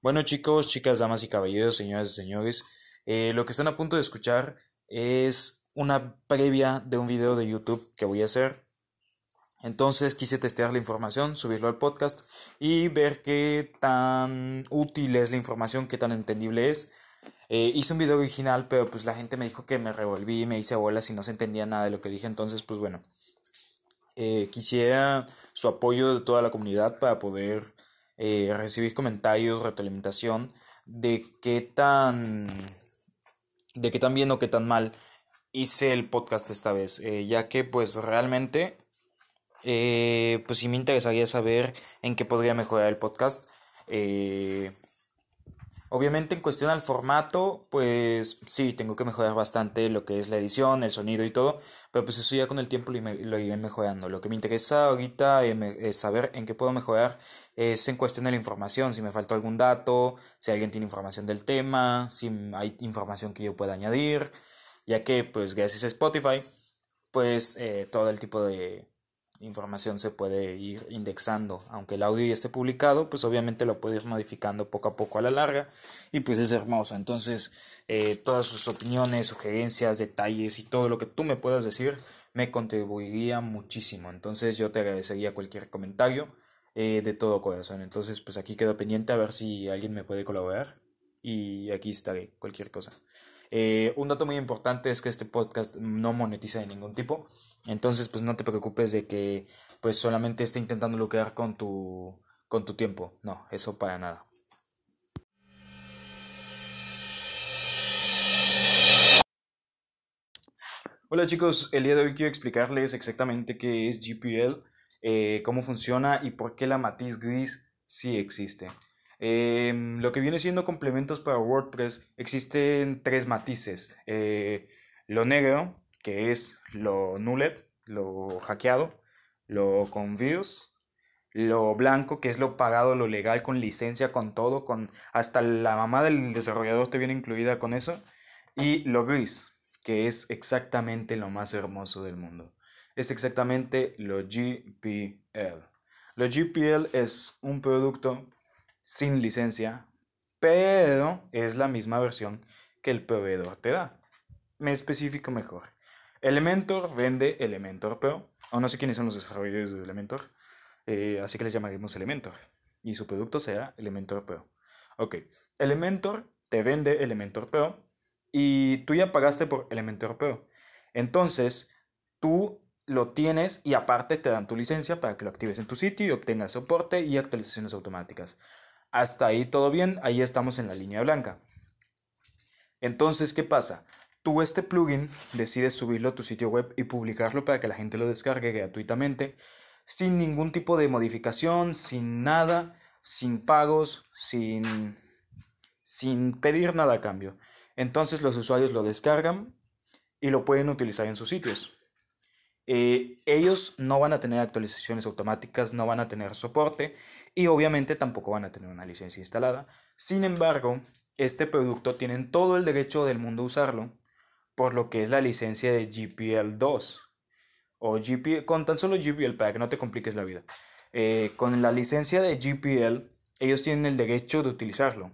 Bueno chicos, chicas, damas y caballeros, señoras y señores, eh, lo que están a punto de escuchar es una previa de un video de YouTube que voy a hacer. Entonces quise testear la información, subirlo al podcast y ver qué tan útil es la información, qué tan entendible es. Eh, hice un video original, pero pues la gente me dijo que me revolví, me hice bolas y no se entendía nada de lo que dije. Entonces, pues bueno, eh, quisiera su apoyo de toda la comunidad para poder eh, recibir comentarios, retroalimentación de qué tan de qué tan bien o qué tan mal hice el podcast esta vez, ya que pues realmente pues sí me interesaría saber en qué podría mejorar el podcast. Eh, Obviamente en cuestión al formato, pues sí, tengo que mejorar bastante lo que es la edición, el sonido y todo, pero pues eso ya con el tiempo lo, iré mejorando. Lo que me interesa ahorita es saber en qué puedo mejorar es en cuestión de la información, si me faltó algún dato, si alguien tiene información del tema, si hay información que yo pueda añadir, ya que pues gracias a Spotify, pues eh, todo el tipo de información se puede ir indexando. Aunque el audio ya esté publicado, pues obviamente lo puede ir modificando poco a poco a la larga y pues es hermoso. Entonces, eh, todas sus opiniones, sugerencias, detalles y todo lo que tú me puedas decir me contribuiría muchísimo. Entonces, yo te agradecería cualquier comentario eh, de todo corazón. Entonces, pues aquí quedo pendiente a ver si alguien me puede colaborar y aquí estaré, cualquier cosa. Eh, un dato muy importante es que este podcast no monetiza de ningún tipo. Entonces, pues no te preocupes de que pues solamente esté intentando lucrar con tu, con tu tiempo. No, eso para nada. Hola chicos, el día de hoy quiero explicarles exactamente qué es GPL, eh, cómo funciona y por qué la matiz gris sí existe. Em, lo que viene siendo complementos para WordPress existen tres matices. Eh, lo negro, que es lo nullet, lo hackeado, lo con views, lo blanco, que es lo pagado, lo legal, con licencia, con todo, con hasta la mamá del desarrollador te viene incluida con eso, y lo gris, que es exactamente lo más hermoso del mundo. Es exactamente lo GPL. Lo GPL es un producto sin licencia, pero es la misma versión que el proveedor te da. Me especifico mejor. Elementor vende Elementor Pro, o no sé quiénes son los desarrolladores de Elementor, eh, así que les llamaremos Elementor. Y su producto sea Elementor Pro. Ok, Elementor te vende Elementor Pro y tú ya pagaste por Elementor Pro. Entonces, tú lo tienes y aparte te dan tu licencia para que lo actives en tu sitio y obtengas soporte y actualizaciones automáticas. Hasta ahí todo bien, ahí estamos en la línea blanca. Entonces, ¿qué pasa? Tú este plugin decides subirlo a tu sitio web y publicarlo para que la gente lo descargue gratuitamente, sin ningún tipo de modificación, sin nada, sin pagos, sin, sin pedir nada a cambio. Entonces los usuarios lo descargan y lo pueden utilizar en sus sitios. Eh, ellos no van a tener actualizaciones automáticas, no van a tener soporte y obviamente tampoco van a tener una licencia instalada. Sin embargo, este producto tienen todo el derecho del mundo a usarlo, por lo que es la licencia de GPL 2 o GPL, con tan solo GPL para que no te compliques la vida. Eh, con la licencia de GPL, ellos tienen el derecho de utilizarlo.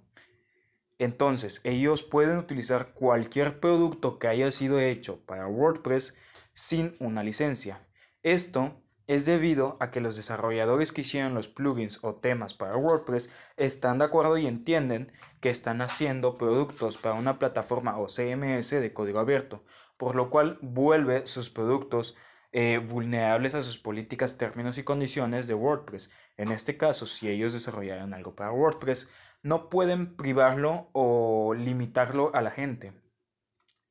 Entonces, ellos pueden utilizar cualquier producto que haya sido hecho para WordPress sin una licencia. Esto es debido a que los desarrolladores que hicieron los plugins o temas para WordPress están de acuerdo y entienden que están haciendo productos para una plataforma o CMS de código abierto, por lo cual vuelve sus productos eh, vulnerables a sus políticas, términos y condiciones de WordPress. En este caso, si ellos desarrollaron algo para WordPress, no pueden privarlo o limitarlo a la gente.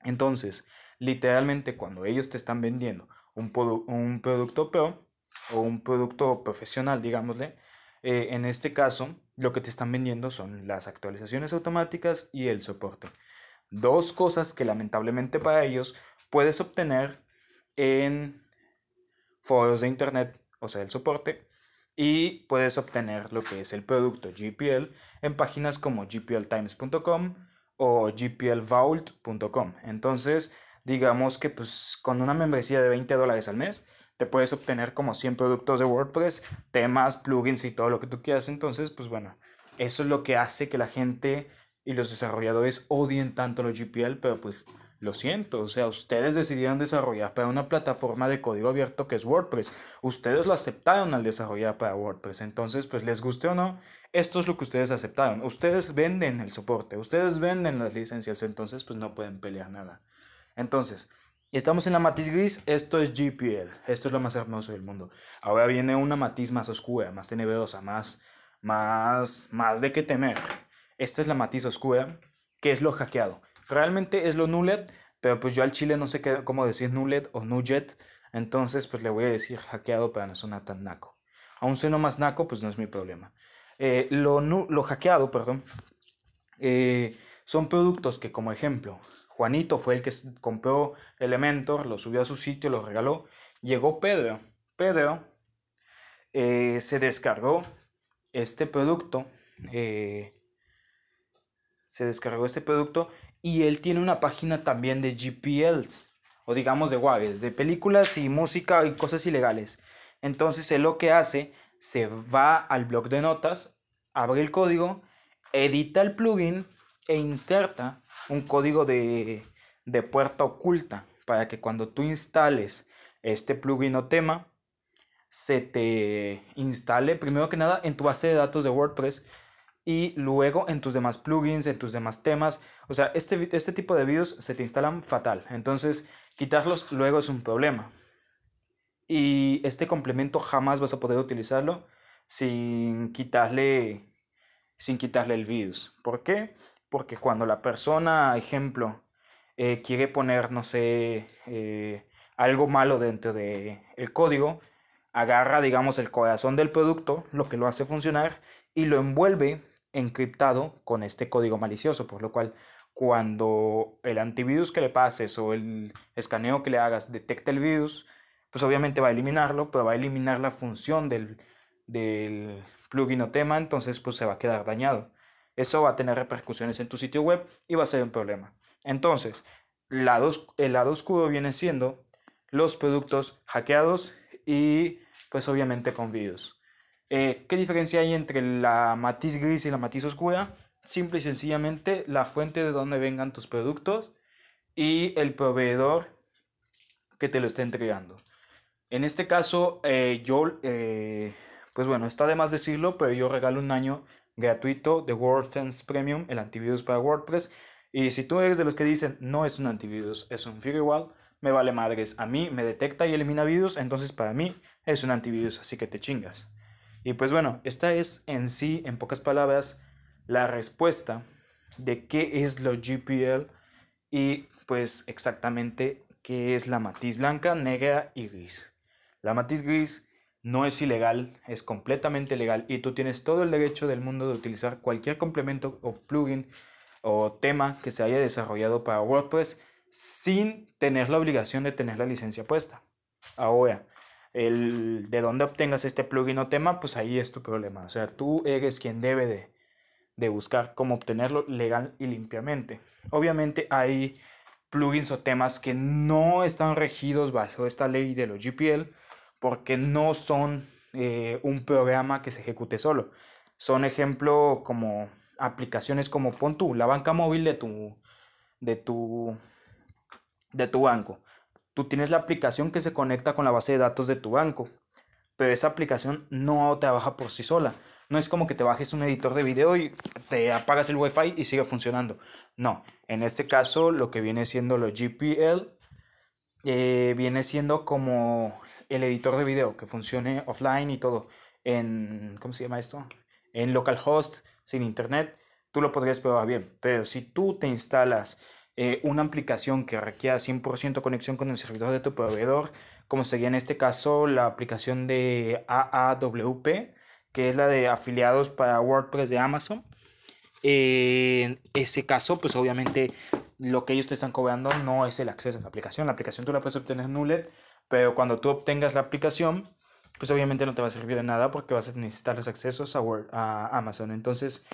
Entonces, literalmente cuando ellos te están vendiendo un, un producto pro o un producto profesional, digámosle, eh, en este caso lo que te están vendiendo son las actualizaciones automáticas y el soporte. Dos cosas que lamentablemente para ellos puedes obtener en foros de internet, o sea, el soporte, y puedes obtener lo que es el producto GPL en páginas como gpltimes.com o gplvault.com. Entonces, digamos que pues con una membresía de 20 dólares al mes, te puedes obtener como 100 productos de WordPress, temas, plugins y todo lo que tú quieras. Entonces, pues bueno, eso es lo que hace que la gente y los desarrolladores odien tanto los GPL, pero pues lo siento, o sea, ustedes decidieron desarrollar para una plataforma de código abierto que es WordPress. Ustedes lo aceptaron al desarrollar para WordPress. Entonces, pues les guste o no, esto es lo que ustedes aceptaron. Ustedes venden el soporte, ustedes venden las licencias, entonces pues no pueden pelear nada. Entonces, estamos en la matiz gris, esto es GPL, esto es lo más hermoso del mundo. Ahora viene una matiz más oscura, más tenebrosa, más, más, más de qué temer. Esta es la matiz oscura, que es lo hackeado. Realmente es lo nullet, pero pues yo al chile no sé qué, cómo decir nullet o nugget, entonces pues le voy a decir hackeado para no sonar tan naco. Aún siendo más naco, pues no es mi problema. Eh, lo, lo, hackeado, perdón, eh, son productos que como ejemplo, Juanito fue el que compró Elementor, lo subió a su sitio, lo regaló. Llegó Pedro. Pedro eh, se descargó este producto. se descargó este producto y él tiene una página también de GPLs, o digamos de WAGs, de películas y música y cosas ilegales. Entonces él lo que hace, se va al blog de notas, abre el código, edita el plugin e inserta un código de, de puerta oculta para que cuando tú instales este plugin o tema, se te instale primero que nada en tu base de datos de WordPress y luego en tus demás plugins, en tus demás temas. O sea, este, este tipo de vídeos se te instalan fatal. Entonces, quitarlos luego es un problema. Y este complemento jamás vas a poder utilizarlo sin quitarle, sin quitarle el virus. ¿Por qué? Porque cuando la persona, ejemplo, eh, quiere poner, no sé, eh, algo malo dentro del el código, agarra, digamos, el corazón del producto, lo que lo hace funcionar, y lo envuelve encriptado con este código malicioso, por lo cual cuando el antivirus que le pases o el escaneo que le hagas detecte el virus, pues obviamente va a eliminarlo, pero va a eliminar la función del, del plugin o tema, entonces pues se va a quedar dañado. Eso va a tener repercusiones en tu sitio web y va a ser un problema. Entonces, el lado oscuro viene siendo los productos hackeados y pues obviamente con virus. Eh, ¿Qué diferencia hay entre la matiz gris y la matiz oscura? Simple y sencillamente la fuente de donde vengan tus productos y el proveedor que te lo esté entregando. En este caso, eh, yo, eh, pues bueno, está de más decirlo, pero yo regalo un año gratuito de WordFence Premium, el antivirus para WordPress. Y si tú eres de los que dicen no es un antivirus, es un firewall, me vale madres. A mí me detecta y elimina virus, entonces para mí es un antivirus, así que te chingas. Y pues bueno, esta es en sí, en pocas palabras, la respuesta de qué es lo GPL y pues exactamente qué es la matiz blanca, negra y gris. La matiz gris no es ilegal, es completamente legal y tú tienes todo el derecho del mundo de utilizar cualquier complemento o plugin o tema que se haya desarrollado para WordPress sin tener la obligación de tener la licencia puesta. Ahora, el de dónde obtengas este plugin o tema, pues ahí es tu problema. O sea, tú eres quien debe de, de buscar cómo obtenerlo legal y limpiamente. Obviamente hay plugins o temas que no están regidos bajo esta ley de los GPL porque no son eh, un programa que se ejecute solo. Son ejemplo como aplicaciones como pon tú, la banca móvil de tu, de tu, de tu banco tú tienes la aplicación que se conecta con la base de datos de tu banco, pero esa aplicación no trabaja por sí sola. No es como que te bajes un editor de video y te apagas el wifi y sigue funcionando. No, en este caso lo que viene siendo lo GPL eh, viene siendo como el editor de video que funcione offline y todo en, ¿cómo se llama esto? En localhost, sin internet, tú lo podrías probar bien. Pero si tú te instalas eh, una aplicación que requiera 100% conexión con el servidor de tu proveedor, como sería en este caso la aplicación de AAWP, que es la de afiliados para WordPress de Amazon. en ese caso, pues obviamente lo que ellos te están cobrando no es el acceso a la aplicación. La aplicación tú la puedes obtener en Nullet, pero cuando tú obtengas la aplicación, pues obviamente no te va a servir de nada porque vas a necesitar los accesos a, a Amazon. Entonces,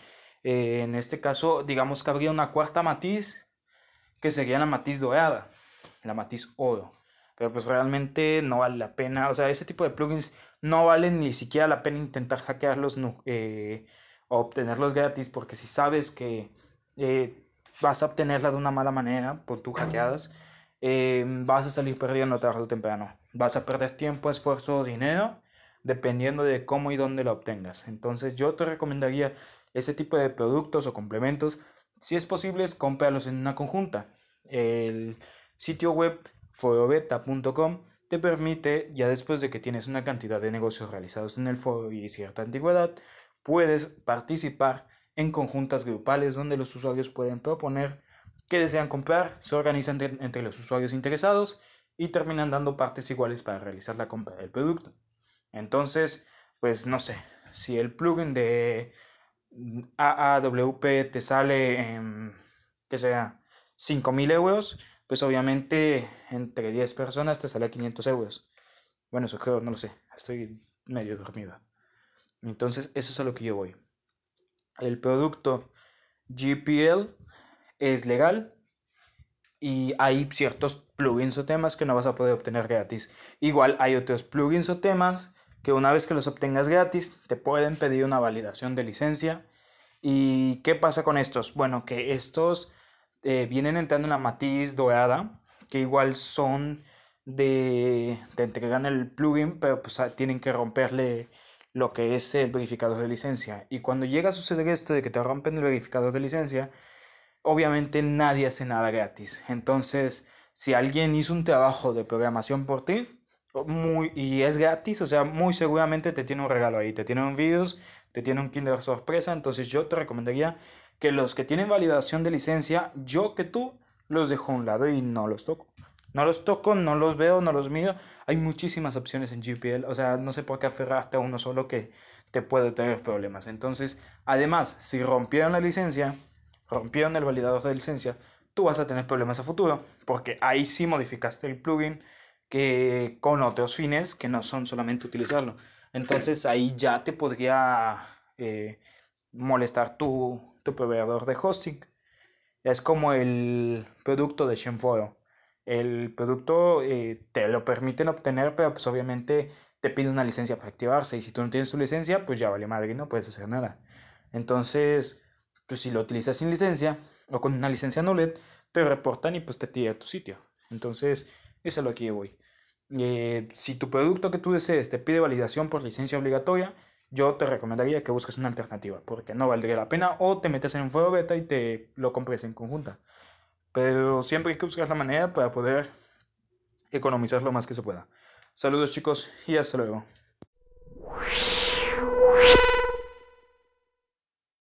eh, en este caso, digamos que habría una cuarta matiz que sería la matiz dorada, la matiz oro. pero pues realmente no vale la pena. O sea, ese tipo de plugins no valen ni siquiera la pena intentar hackearlos eh, o obtenerlos gratis, porque si sabes que eh, vas a obtenerla de una mala manera por tus hackeadas, eh, vas a salir perdiendo tarde o temprano. Vas a perder tiempo, esfuerzo, dinero, dependiendo de cómo y dónde la obtengas. Entonces yo te recomendaría ese tipo de productos o complementos. Si es posible, cómpralos en una conjunta. El sitio web forobeta.com te permite, ya después de que tienes una cantidad de negocios realizados en el foro y cierta antigüedad, puedes participar en conjuntas grupales donde los usuarios pueden proponer que desean comprar, se organizan entre los usuarios interesados y terminan dando partes iguales para realizar la compra del producto. Entonces, pues no sé, si el plugin de AAWP te sale en, que sea, 5.000 euros, pues obviamente entre 10 personas te sale 500 euros. Bueno, eso creo, no lo sé, estoy medio dormido. Entonces, eso es a lo que yo voy. El producto GPL es legal y hay ciertos plugins o temas que no vas a poder obtener gratis. Igual hay otros plugins o temas que una vez que los obtengas gratis te pueden pedir una validación de licencia. ¿Y qué pasa con estos? Bueno, que estos eh, vienen entrando en la matiz dorada, que igual son de, te entregan el plugin, pero pues ah, tienen que romperle lo que es el verificador de licencia. Y cuando llega a suceder esto de que te rompen el verificador de licencia, obviamente nadie hace nada gratis. Entonces, si alguien hizo un trabajo de programación por ti, muy, y es gratis, o sea, muy seguramente te tiene un regalo ahí, te tiene un virus, te tiene un Kinder sorpresa, entonces yo te recomendaría que los que tienen validación de licencia, yo que tú, los dejo a un lado y no los toco. No los toco, no los veo, no los miro. Hay muchísimas opciones en GPL, o sea, no sé por qué aferrarte a uno solo que te puede tener problemas. Entonces, además, si rompieron la licencia, rompieron el validador de licencia, tú vas a tener problemas a futuro, porque ahí sí modificaste el plugin que con otros fines que no son solamente utilizarlo. Entonces ahí ya te podría eh, molestar tu, tu proveedor de hosting. Es como el producto de Shenforo. El producto eh, te lo permiten obtener, pero pues obviamente te pide una licencia para activarse. Y si tú no tienes tu licencia, pues ya vale madre, no puedes hacer nada. Entonces, pues si lo utilizas sin licencia o con una licencia null, te reportan y pues te tira a tu sitio. Entonces, eso es lo que voy. Eh, si tu producto que tú desees te pide validación por licencia obligatoria, yo te recomendaría que busques una alternativa, porque no valdría la pena o te metes en un fuego beta y te lo compres en conjunta. Pero siempre hay que buscar la manera para poder economizar lo más que se pueda. Saludos chicos y hasta luego.